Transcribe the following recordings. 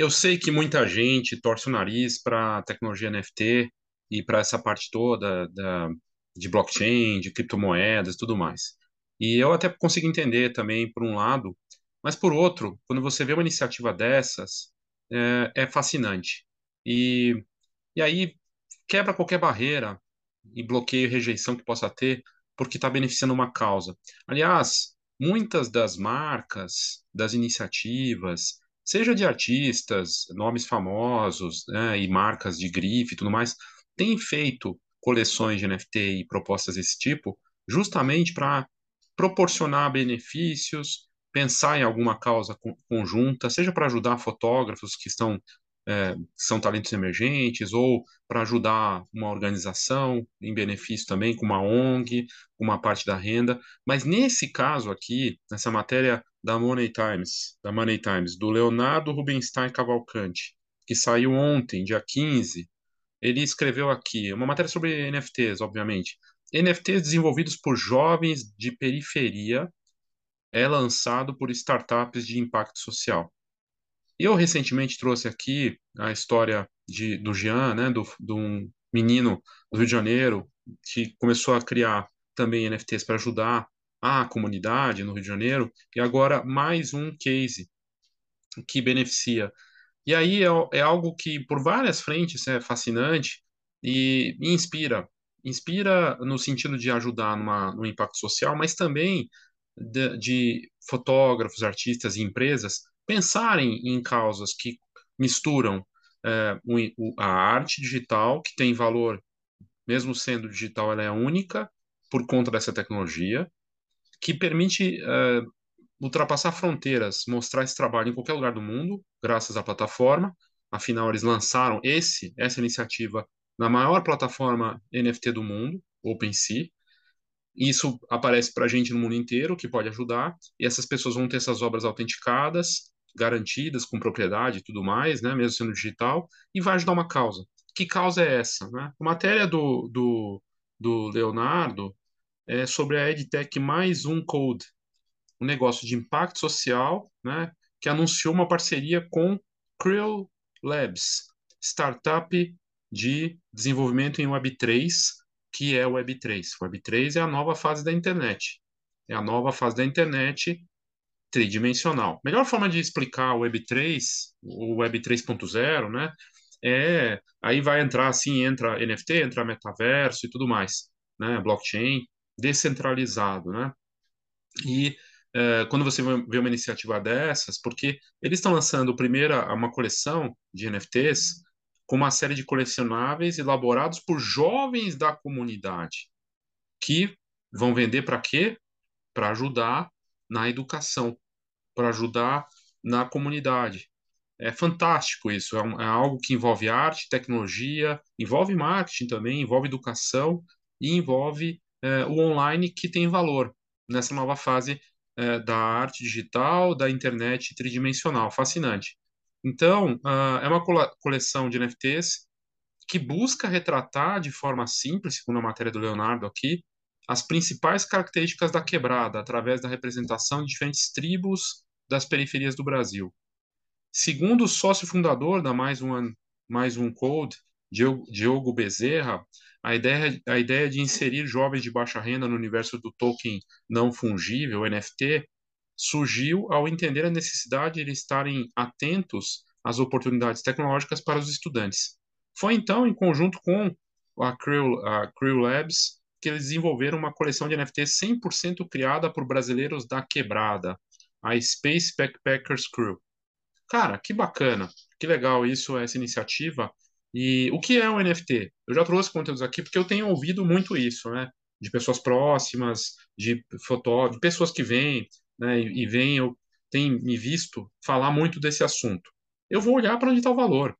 Eu sei que muita gente torce o nariz para a tecnologia NFT e para essa parte toda da, de blockchain, de criptomoedas tudo mais. E eu até consigo entender também, por um lado, mas por outro, quando você vê uma iniciativa dessas, é, é fascinante. E, e aí quebra qualquer barreira e bloqueio e rejeição que possa ter, porque está beneficiando uma causa. Aliás, muitas das marcas, das iniciativas, seja de artistas, nomes famosos, né, e marcas de grife e tudo mais, têm feito coleções de NFT e propostas desse tipo, justamente para proporcionar benefícios, pensar em alguma causa conjunta, seja para ajudar fotógrafos que estão é, são talentos emergentes, ou para ajudar uma organização em benefício também, com uma ONG, uma parte da renda. Mas nesse caso aqui, nessa matéria da Money Times, da Money Times, do Leonardo Rubinstein Cavalcante, que saiu ontem, dia 15, ele escreveu aqui, uma matéria sobre NFTs, obviamente. NFTs desenvolvidos por jovens de periferia é lançado por startups de impacto social. Eu recentemente trouxe aqui a história de, do Jean, né, do, de um menino do Rio de Janeiro que começou a criar também NFTs para ajudar a comunidade no Rio de Janeiro, e agora mais um case que beneficia. E aí é, é algo que, por várias frentes, é fascinante e, e inspira. Inspira no sentido de ajudar numa, no impacto social, mas também de, de fotógrafos, artistas e empresas pensarem em causas que misturam é, o, a arte digital, que tem valor, mesmo sendo digital, ela é única por conta dessa tecnologia, que permite é, ultrapassar fronteiras, mostrar esse trabalho em qualquer lugar do mundo, graças à plataforma. Afinal, eles lançaram esse, essa iniciativa na maior plataforma NFT do mundo, OpenSea, isso aparece para a gente no mundo inteiro, que pode ajudar, e essas pessoas vão ter essas obras autenticadas, garantidas, com propriedade e tudo mais, né, mesmo sendo digital, e vai ajudar uma causa. Que causa é essa? Né? A matéria do, do, do Leonardo é sobre a EdTech mais um Code, um negócio de impacto social, né, que anunciou uma parceria com Krill Labs, startup de desenvolvimento em Web3, que é o Web3. Web3 é a nova fase da internet. É a nova fase da internet tridimensional. Melhor forma de explicar o Web3, o Web 3.0, né? É, aí vai entrar assim, entra NFT, entra metaverso e tudo mais, né? Blockchain descentralizado, né? E é, quando você vê uma iniciativa dessas, porque eles estão lançando primeira uma coleção de NFTs com uma série de colecionáveis elaborados por jovens da comunidade, que vão vender para quê? Para ajudar na educação, para ajudar na comunidade. É fantástico isso, é, um, é, algo que envolve arte, tecnologia, envolve marketing também, envolve educação e envolve é, o online que tem valor nessa nova fase é, da arte digital, da internet tridimensional. Fascinante. Então, uh, é uma coleção de NFTs que busca retratar de forma simples, segundo a matéria do Leonardo aqui, as principais características da quebrada através da representação de diferentes tribos das periferias do Brasil. Segundo o sócio fundador da Mais um, Mais um Code, Diogo, Bezerra, a ideia, a ideia de inserir jovens de baixa renda no universo do token não fungível, NFT, surgiu ao entender a necessidade de eles estarem atentos às oportunidades tecnológicas para os estudantes. Foi então, em conjunto com a Crew, a Crew Labs, que eles desenvolveram uma coleção de NFTs 100% criada por brasileiros da quebrada, a Space Backpackers Crew. Cara, que bacana, que legal isso, essa iniciativa. E o que é um NFT? Eu já trouxe conteúdos aqui porque eu tenho ouvido muito isso, né? De pessoas próximas, de fotógrafos, de pessoas que vêm, né, e, vem, eu tenho me visto falar muito desse assunto. Eu vou olhar para onde está o valor.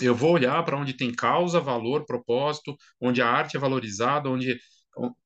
Eu vou olhar para onde tem causa, valor, propósito, onde a arte é valorizada, onde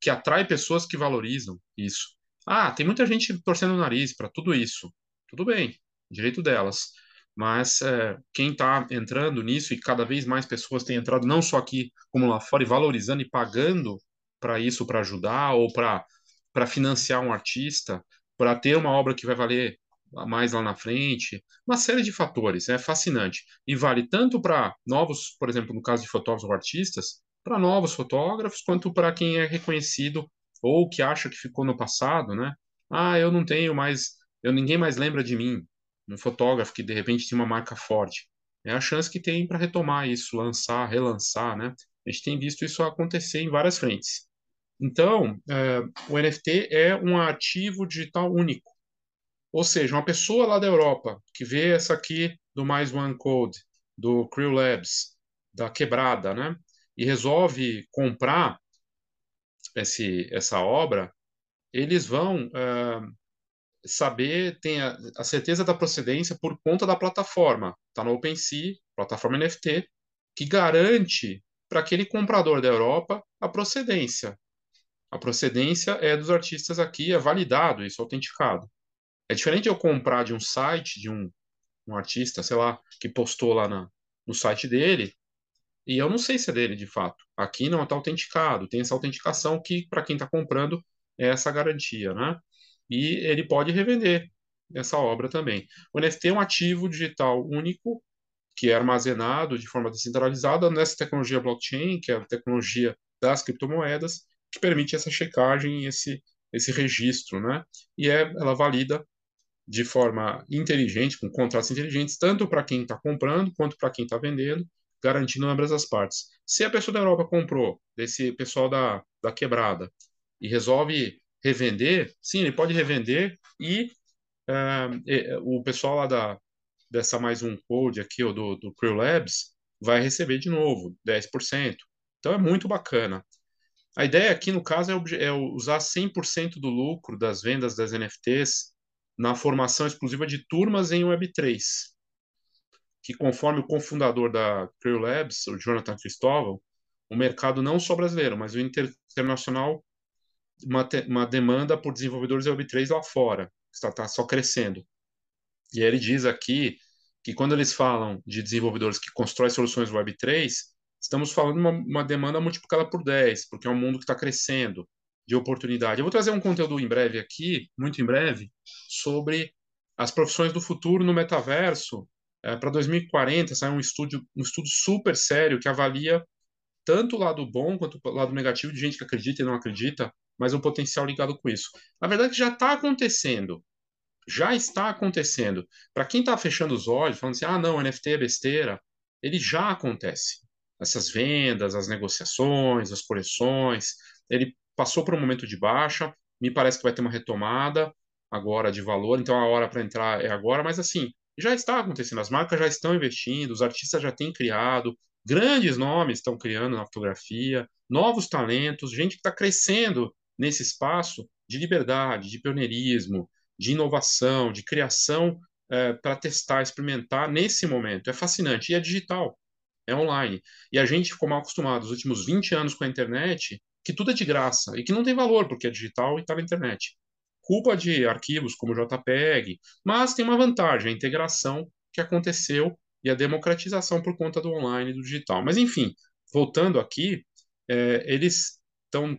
que atrai pessoas que valorizam isso. Ah, tem muita gente torcendo o nariz para tudo isso. Tudo bem, direito delas. Mas é, quem está entrando nisso, e cada vez mais pessoas têm entrado, não só aqui, como lá fora, e valorizando e pagando para isso, para ajudar, ou para para financiar um artista, para ter uma obra que vai valer mais lá na frente, uma série de fatores, é fascinante. E vale tanto para novos, por exemplo, no caso de fotógrafos ou artistas, para novos fotógrafos, quanto para quem é reconhecido ou que acha que ficou no passado, né? Ah, eu não tenho mais, eu ninguém mais lembra de mim, um fotógrafo que de repente tem uma marca forte. É a chance que tem para retomar isso, lançar, relançar, né? A gente tem visto isso acontecer em várias frentes. Então, é, o NFT é um ativo digital único. Ou seja, uma pessoa lá da Europa que vê essa aqui do Mais One Code, do Crew Labs, da Quebrada, né? E resolve comprar esse, essa obra, eles vão uh, saber, tem a, a, certeza da procedência por conta da plataforma. Está no OpenSea, plataforma NFT, que garante para aquele comprador da Europa a procedência. A procedência é dos artistas aqui, é validado, isso é autenticado. É diferente eu comprar de um site, de um, um artista, sei lá, que postou lá na, no site dele, e eu não sei se é dele de fato. Aqui não está autenticado, tem essa autenticação que, para quem está comprando, é essa garantia, né? E ele pode revender essa obra também. O NFT é um ativo digital único que é armazenado de forma descentralizada nessa tecnologia blockchain, que é a tecnologia das criptomoedas, que permite essa checagem, esse, esse registro, né? E é, ela valida de forma inteligente, com contratos inteligentes, tanto para quem está comprando quanto para quem está vendendo, garantindo ambas as partes. Se a pessoa da Europa comprou, desse pessoal da, da quebrada, e resolve revender, sim, ele pode revender e uh, o pessoal lá da, dessa mais um code aqui, ou do, do Crew Labs, vai receber de novo 10%. Então é muito bacana. A ideia aqui, no caso, é, é usar 100% do lucro das vendas das NFTs na formação exclusiva de turmas em Web3 que, conforme o cofundador da Crew Labs, o Jonathan Cristóvão, o mercado não só brasileiro, mas o internacional, uma, uma demanda por desenvolvedores Web3 lá fora, está, está só crescendo. E ele diz aqui que quando eles falam de desenvolvedores que constroem soluções Web3, estamos falando de uma, uma demanda multiplicada por 10, porque é um mundo que está crescendo de oportunidade. Eu vou trazer um conteúdo em breve aqui, muito em breve, sobre as profissões do futuro no metaverso é, para 2040 sai um estudo, um estudo super sério que avalia tanto o lado bom quanto o lado negativo de gente que acredita e não acredita, mas o potencial ligado com isso. Na verdade, já está acontecendo. Já está acontecendo. Para quem está fechando os olhos, falando assim, ah, não, NFT é besteira, ele já acontece. Essas vendas, as negociações, as coleções, ele passou por um momento de baixa, me parece que vai ter uma retomada agora de valor, então a hora para entrar é agora, mas assim, já está acontecendo, as marcas já estão investindo, os artistas já têm criado, grandes nomes estão criando na fotografia, novos talentos, gente que está crescendo nesse espaço de liberdade, de pioneirismo, de inovação, de criação é, para testar, experimentar nesse momento. É fascinante. E é digital, é online. E a gente ficou mal acostumado os últimos 20 anos com a internet, que tudo é de graça e que não tem valor, porque é digital e está na internet culpa de arquivos como JPEG, mas tem uma vantagem, a integração que aconteceu e a democratização por conta do online e do digital. Mas, enfim, voltando aqui, é, eles estão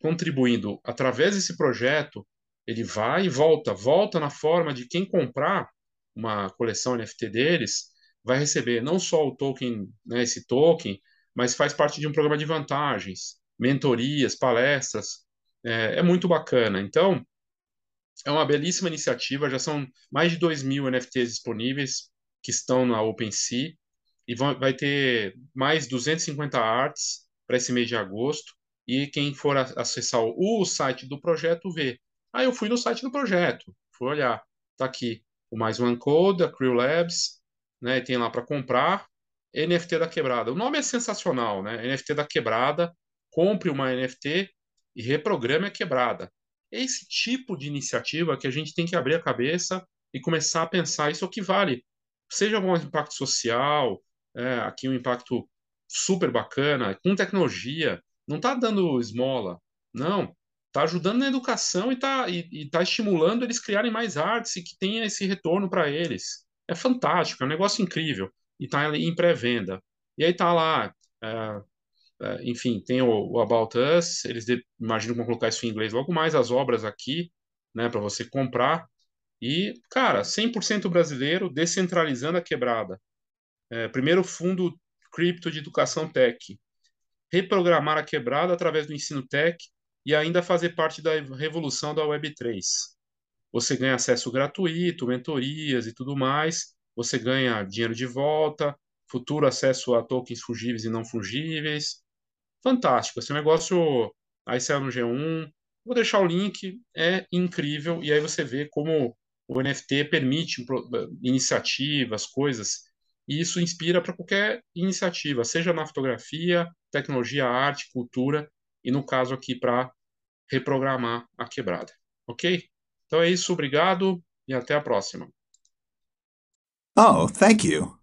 contribuindo através desse projeto, ele vai e volta, volta na forma de quem comprar uma coleção NFT deles, vai receber não só o token, né, esse token, mas faz parte de um programa de vantagens, mentorias, palestras, é, é muito bacana. Então, é uma belíssima iniciativa, já são mais de 2 mil NFTs disponíveis que estão na OpenSea e vai ter mais 250 artes para esse mês de agosto. E quem for acessar o site do projeto vê. Ah, eu fui no site do projeto, fui olhar. Está aqui o Mais One Code, a Crew Labs, né? Tem lá para comprar. NFT da Quebrada. O nome é sensacional, né? NFT da Quebrada. Compre uma NFT e reprograme a quebrada esse tipo de iniciativa que a gente tem que abrir a cabeça e começar a pensar isso é o que vale. Seja algum impacto social, é, aqui um impacto super bacana, com tecnologia, não está dando esmola, não. Está ajudando na educação e está e, e tá estimulando eles criarem mais artes e que tenha esse retorno para eles. É fantástico, é um negócio incrível. E está em pré-venda. E aí está lá, é, enfim, tem o, o, About Us, eles de, imaginam que vão colocar isso em inglês logo mais, as obras aqui, né, para você comprar. E, cara, 100% brasileiro, descentralizando a quebrada. É, primeiro fundo cripto de educação tech. Reprogramar a quebrada através do ensino tech e ainda fazer parte da revolução da Web3. Você ganha acesso gratuito, mentorias e tudo mais. Você ganha dinheiro de volta, futuro acesso a tokens fungíveis e não fungíveis. Fantástico. Esse negócio aí saiu no G1. Vou deixar o link, é incrível. E aí você vê como o NFT permite iniciativas, coisas. E isso inspira para qualquer iniciativa, seja na fotografia, tecnologia, arte, cultura, e no caso aqui para reprogramar a quebrada. Ok? Então é isso, obrigado e até a próxima. Oh, thank you.